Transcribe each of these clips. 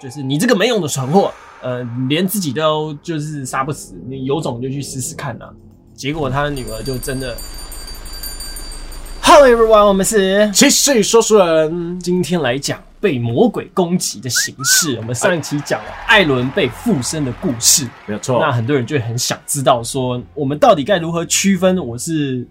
就是你这个没用的蠢货，呃，连自己都就是杀不死，你有种就去试试看呐。结果他的女儿就真的。Hello everyone，我们是七岁说书人，今天来讲被魔鬼攻击的形式。我们上一期讲了艾伦被附身的故事，没有错。那很多人就很想知道说，我们到底该如何区分我是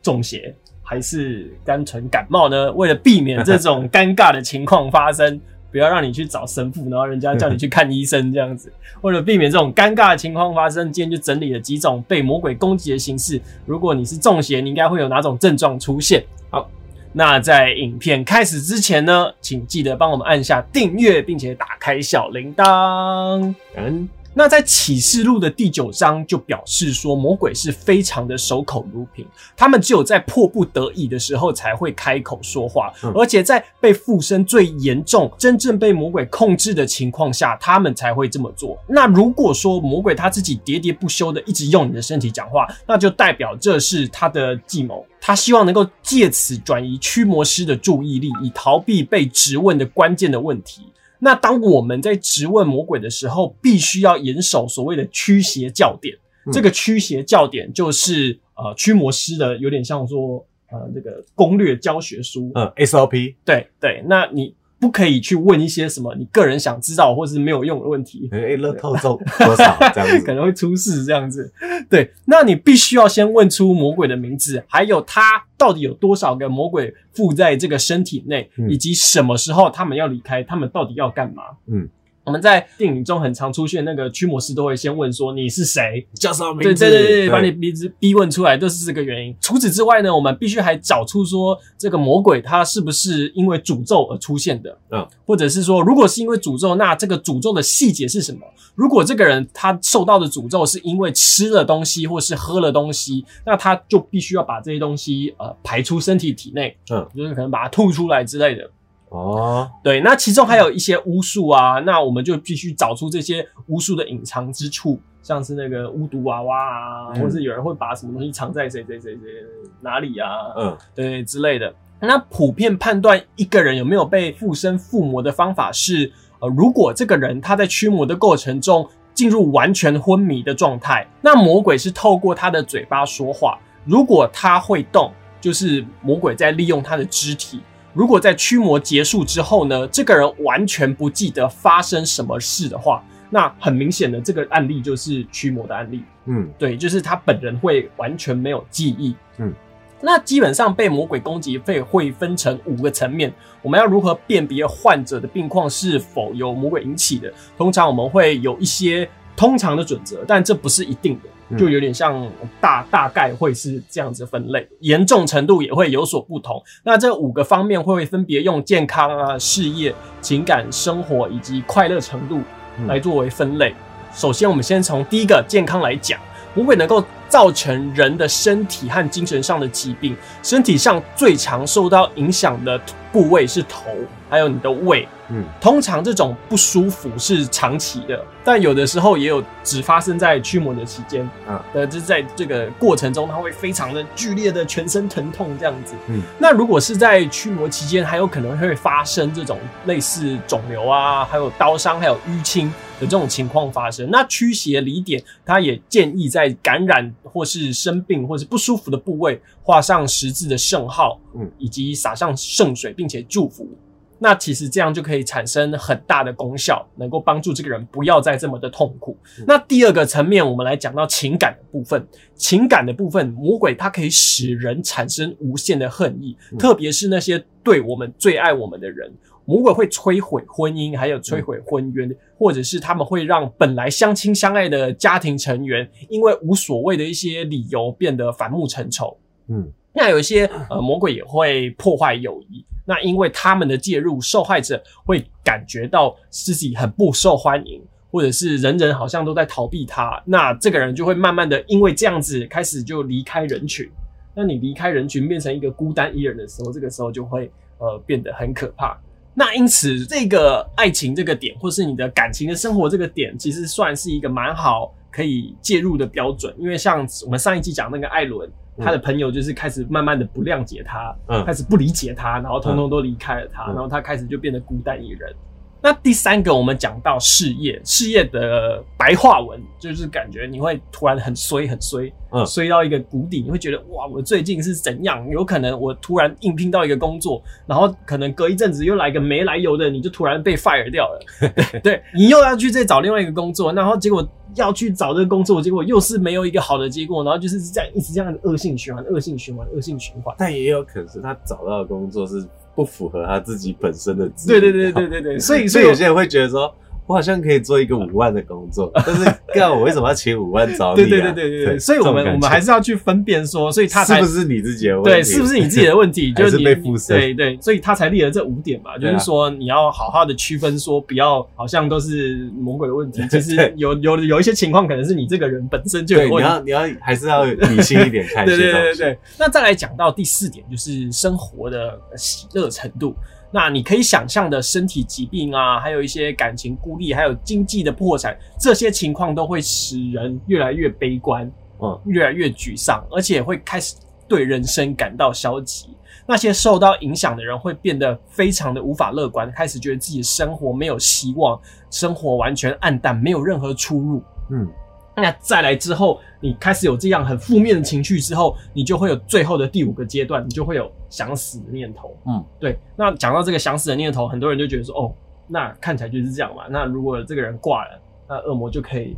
中邪还是单纯感冒呢？为了避免这种尴尬的情况发生。不要让你去找神父，然后人家叫你去看医生这样子。为了避免这种尴尬的情况发生，今天就整理了几种被魔鬼攻击的形式。如果你是中邪，你应该会有哪种症状出现？好，那在影片开始之前呢，请记得帮我们按下订阅，并且打开小铃铛。嗯。那在启示录的第九章就表示说，魔鬼是非常的守口如瓶，他们只有在迫不得已的时候才会开口说话，而且在被附身最严重、真正被魔鬼控制的情况下，他们才会这么做。那如果说魔鬼他自己喋喋不休的一直用你的身体讲话，那就代表这是他的计谋，他希望能够借此转移驱魔师的注意力，以逃避被质问的关键的问题。那当我们在质问魔鬼的时候，必须要严守所谓的驱邪教典。这个驱邪教典就是呃驱魔师的，有点像说呃这个攻略教学书。嗯，SOP。对对，那你。不可以去问一些什么你个人想知道或是没有用的问题。哎，乐透中多少这样子，可能会出事这样子。对，那你必须要先问出魔鬼的名字，还有他到底有多少个魔鬼附在这个身体内，以及什么时候他们要离开，他们到底要干嘛？嗯。我们在电影中很常出现，那个驱魔师都会先问说你是谁，叫什么名字？对对对对，把你鼻子逼问出来，都是这个原因。除此之外呢，我们必须还找出说这个魔鬼他是不是因为诅咒而出现的？嗯，或者是说，如果是因为诅咒，那这个诅咒的细节是什么？如果这个人他受到的诅咒是因为吃了东西或是喝了东西，那他就必须要把这些东西呃排出身体体内，嗯，就是可能把它吐出来之类的。哦，对，那其中还有一些巫术啊，那我们就必须找出这些巫术的隐藏之处，像是那个巫毒娃娃啊，或是有人会把什么东西藏在谁谁谁谁哪里啊，嗯，对之类的。那普遍判断一个人有没有被附身附魔的方法是，呃，如果这个人他在驱魔的过程中进入完全昏迷的状态，那魔鬼是透过他的嘴巴说话，如果他会动，就是魔鬼在利用他的肢体。如果在驱魔结束之后呢，这个人完全不记得发生什么事的话，那很明显的这个案例就是驱魔的案例。嗯，对，就是他本人会完全没有记忆。嗯，那基本上被魔鬼攻击会会分成五个层面，我们要如何辨别患者的病况是否由魔鬼引起的？通常我们会有一些通常的准则，但这不是一定的。就有点像大大概会是这样子分类，严重程度也会有所不同。那这五个方面会分别用健康啊、事业、情感、生活以及快乐程度来作为分类。首先，我们先从第一个健康来讲，不会能够造成人的身体和精神上的疾病。身体上最常受到影响的部位是头，还有你的胃。嗯，通常这种不舒服是长期的，但有的时候也有只发生在驱魔的期间。啊，呃，就是在这个过程中，它会非常的剧烈的全身疼痛这样子。嗯，那如果是在驱魔期间，还有可能会发生这种类似肿瘤啊，还有刀伤，还有淤青的这种情况发生。那驱邪离点，它也建议在感染或是生病或是不舒服的部位画上十字的圣号，嗯，以及撒上圣水，并且祝福。那其实这样就可以产生很大的功效，能够帮助这个人不要再这么的痛苦。那第二个层面，我们来讲到情感的部分。情感的部分，魔鬼它可以使人产生无限的恨意，特别是那些对我们最爱我们的人，魔鬼会摧毁婚姻，还有摧毁婚约，或者是他们会让本来相亲相爱的家庭成员，因为无所谓的一些理由变得反目成仇。嗯，那有一些呃，魔鬼也会破坏友谊。那因为他们的介入，受害者会感觉到自己很不受欢迎，或者是人人好像都在逃避他。那这个人就会慢慢的因为这样子开始就离开人群。那你离开人群变成一个孤单一人的时候，这个时候就会呃变得很可怕。那因此这个爱情这个点，或是你的感情的生活这个点，其实算是一个蛮好可以介入的标准。因为像我们上一季讲那个艾伦。他的朋友就是开始慢慢的不谅解他，开始不理解他，然后通通都离开了他，然后他开始就变得孤单一人。那第三个，我们讲到事业，事业的白话文就是感觉你会突然很衰，很衰，嗯，衰到一个谷底，你会觉得哇，我最近是怎样？有可能我突然应聘到一个工作，然后可能隔一阵子又来个没来由的，你就突然被 fire 掉了。对你又要去再找另外一个工作，然后结果要去找这个工作，结果又是没有一个好的结果，然后就是这样一直这样的恶性循环，恶性循环，恶性循环。但也有可能是他找到的工作是。不符合他自己本身的资对对对对对对，所以所以有些人会觉得说。我好像可以做一个五万的工作，但是干我为什么要请五万找你？对对对对对，所以我们我们还是要去分辨说，所以他是不是你自己的问题？对，是不是你自己的问题？就是被附身。对对，所以他才列了这五点嘛，就是说你要好好的区分，说不要好像都是魔鬼的问题，其实有有有一些情况可能是你这个人本身就有问题。你要你要还是要理性一点看。对对对对，那再来讲到第四点，就是生活的喜乐程度。那你可以想象的身体疾病啊，还有一些感情孤立，还有经济的破产，这些情况都会使人越来越悲观，嗯，越来越沮丧，而且会开始对人生感到消极。那些受到影响的人会变得非常的无法乐观，开始觉得自己生活没有希望，生活完全暗淡，没有任何出路，嗯。那再来之后，你开始有这样很负面的情绪之后，你就会有最后的第五个阶段，你就会有想死的念头。嗯，对。那讲到这个想死的念头，很多人就觉得说，哦，那看起来就是这样嘛。那如果这个人挂了，那恶魔就可以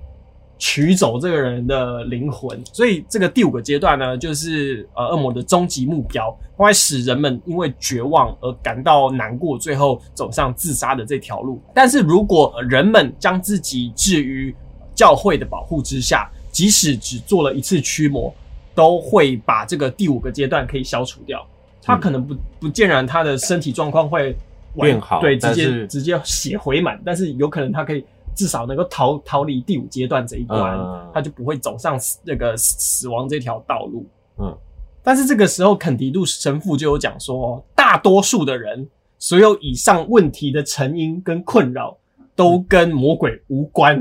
取走这个人的灵魂。所以这个第五个阶段呢，就是呃恶魔的终极目标，会使人们因为绝望而感到难过，最后走上自杀的这条路。但是如果人们将自己置于教会的保护之下，即使只做了一次驱魔，都会把这个第五个阶段可以消除掉。他可能不不见然他的身体状况会变好，对，直接直接血回满，但是有可能他可以至少能够逃逃离第五阶段这一关，他就不会走上那个死亡这条道路。嗯，但是这个时候肯迪路神父就有讲说，大多数的人所有以上问题的成因跟困扰。都跟魔鬼无关，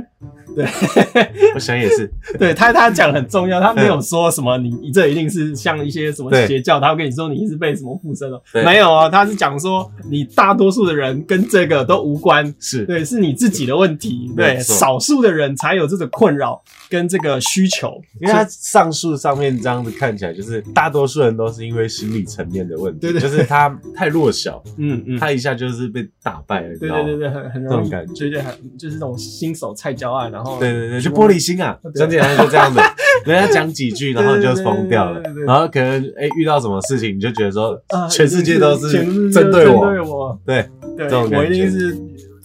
对，我想也是。对他，他讲很重要，他没有说什么你你这一定是像一些什么邪教，他会跟你说你是被什么附身了，没有啊，他是讲说你大多数的人跟这个都无关，是。对，是你自己的问题，对，少数的人才有这种困扰跟这个需求，因为他上述上面这样子看起来，就是大多数人都是因为心理层面的问题，对对，就是他太弱小，嗯嗯，他一下就是被打败了，对对对对，很很容易。感觉。就很就是那种新手菜椒啊，然后对对对，就玻璃心啊，很简单就这样子，人家讲几句，然后你就疯掉了，然后可能哎遇到什么事情，你就觉得说全世界都是针对我，对对，我一定是。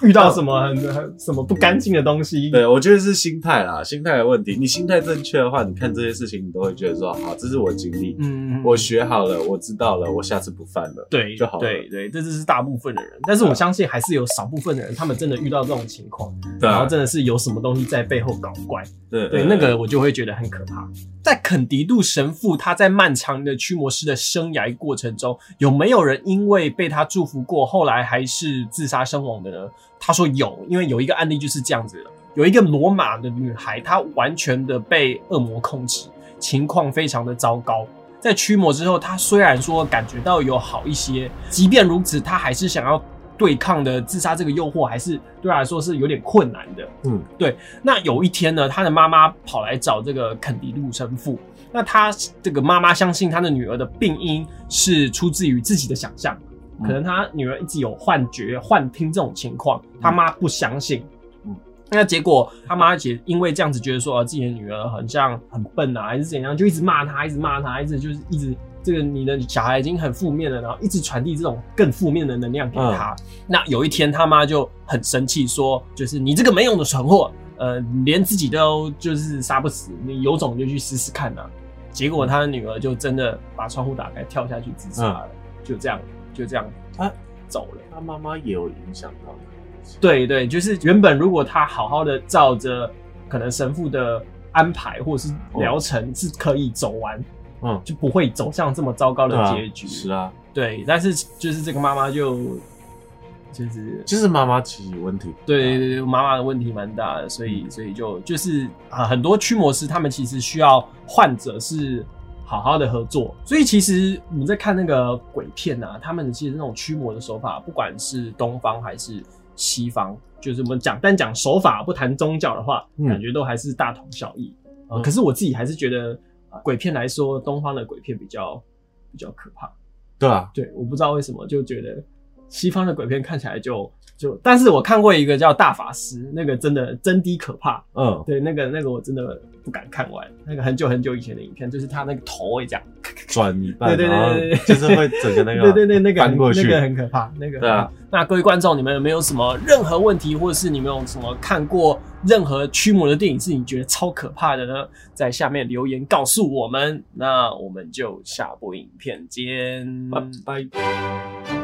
遇到什么很很什么不干净的东西？对我觉得是心态啦，心态的问题。你心态正确的话，你看这些事情，你都会觉得说，好，这是我经历，嗯，我学好了，我知道了，我下次不犯了，对，就好了。对对，这就是大部分的人，但是我相信还是有少部分的人，他们真的遇到这种情况，然后真的是有什么东西在背后搞怪，对对，那个我就会觉得很可怕。在肯迪杜神父他在漫长的驱魔师的生涯过程中，有没有人因为被他祝福过，后来还是自杀身亡的呢？他说有，因为有一个案例就是这样子的，有一个罗马的女孩，她完全的被恶魔控制，情况非常的糟糕。在驱魔之后，她虽然说感觉到有好一些，即便如此，她还是想要对抗的自杀这个诱惑，还是对她来说是有点困难的。嗯，对。那有一天呢，她的妈妈跑来找这个肯迪路神父，那她这个妈妈相信她的女儿的病因是出自于自己的想象。可能他女儿一直有幻觉、幻听这种情况，他妈不相信。嗯，那结果他妈也因为这样子觉得说自己的女儿很像很笨啊，还是怎样，就一直骂她，一直骂她，一直就是一直这个你的小孩已经很负面了，然后一直传递这种更负面的能量给他。那有一天他妈就很生气，说就是你这个没用的蠢货，呃，连自己都就是杀不死，你有种就去试试看呐。结果他的女儿就真的把窗户打开跳下去自杀了，就这样。就这样，他走了。他妈妈也有影响到。对对，就是原本如果他好好的照着可能神父的安排或者是疗程是可以走完，嗯，就不会走向这么糟糕的结局。是啊，对。但是就是这个妈妈就就是就是妈妈其实有问题。对对对，妈妈的问题蛮大的，所以所以就就是啊，很多驱魔师他们其实需要患者是。好好的合作，所以其实我们在看那个鬼片啊，他们其实那种驱魔的手法，不管是东方还是西方，就是我们讲单讲手法不谈宗教的话，感觉都还是大同小异。可是我自己还是觉得，鬼片来说，东方的鬼片比较比较可怕。对啊，对，我不知道为什么就觉得西方的鬼片看起来就。就，但是我看过一个叫大法师，那个真的真的可怕。嗯，对，那个那个我真的不敢看完。那个很久很久以前的影片，就是他那个头会这样转一半，对对对对，就是会整个那个，对对对，那个翻过去，那个很可怕。那个对啊。那各位观众，你们有没有什么任何问题，或者是你们有什么看过任何驱魔的电影是你觉得超可怕的呢？在下面留言告诉我们。那我们就下部影片见，拜拜。